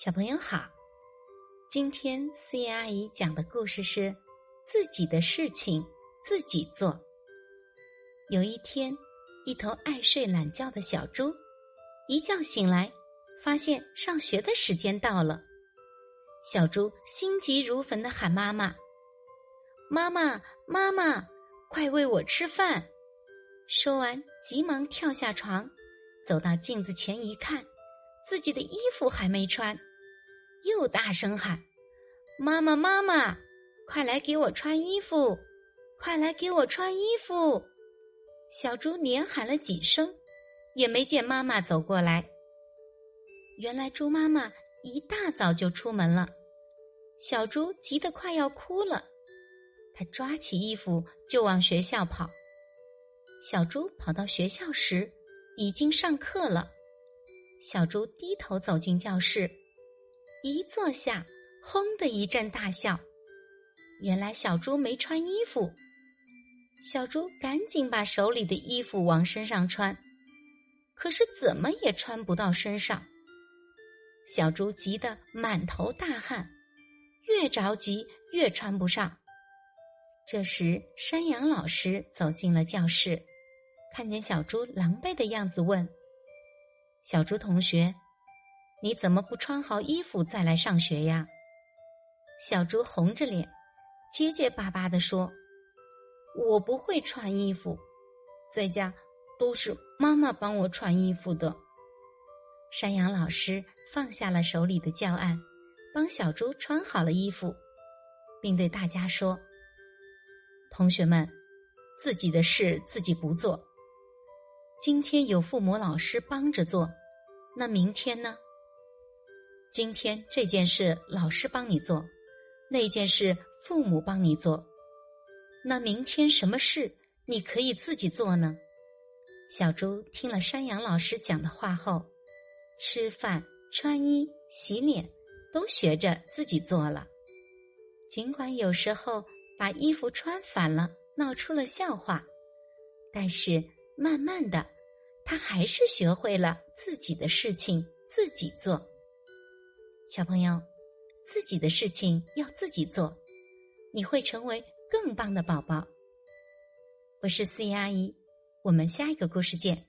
小朋友好，今天思妍阿姨讲的故事是自己的事情自己做。有一天，一头爱睡懒觉的小猪，一觉醒来，发现上学的时间到了。小猪心急如焚的喊妈妈：“妈妈，妈妈，快喂我吃饭！”说完，急忙跳下床，走到镜子前一看，自己的衣服还没穿。又大声喊：“妈妈，妈妈，快来给我穿衣服！快来给我穿衣服！”小猪连喊了几声，也没见妈妈走过来。原来猪妈妈一大早就出门了，小猪急得快要哭了。他抓起衣服就往学校跑。小猪跑到学校时，已经上课了。小猪低头走进教室。一坐下，轰的一阵大笑。原来小猪没穿衣服，小猪赶紧把手里的衣服往身上穿，可是怎么也穿不到身上。小猪急得满头大汗，越着急越穿不上。这时，山羊老师走进了教室，看见小猪狼狈的样子，问：“小猪同学。”你怎么不穿好衣服再来上学呀？小猪红着脸，结结巴巴的说：“我不会穿衣服，在家都是妈妈帮我穿衣服的。”山羊老师放下了手里的教案，帮小猪穿好了衣服，并对大家说：“同学们，自己的事自己不做，今天有父母老师帮着做，那明天呢？”今天这件事老师帮你做，那件事父母帮你做，那明天什么事你可以自己做呢？小猪听了山羊老师讲的话后，吃饭、穿衣、洗脸都学着自己做了。尽管有时候把衣服穿反了，闹出了笑话，但是慢慢的，他还是学会了自己的事情自己做。小朋友，自己的事情要自己做，你会成为更棒的宝宝。我是思怡阿姨，我们下一个故事见。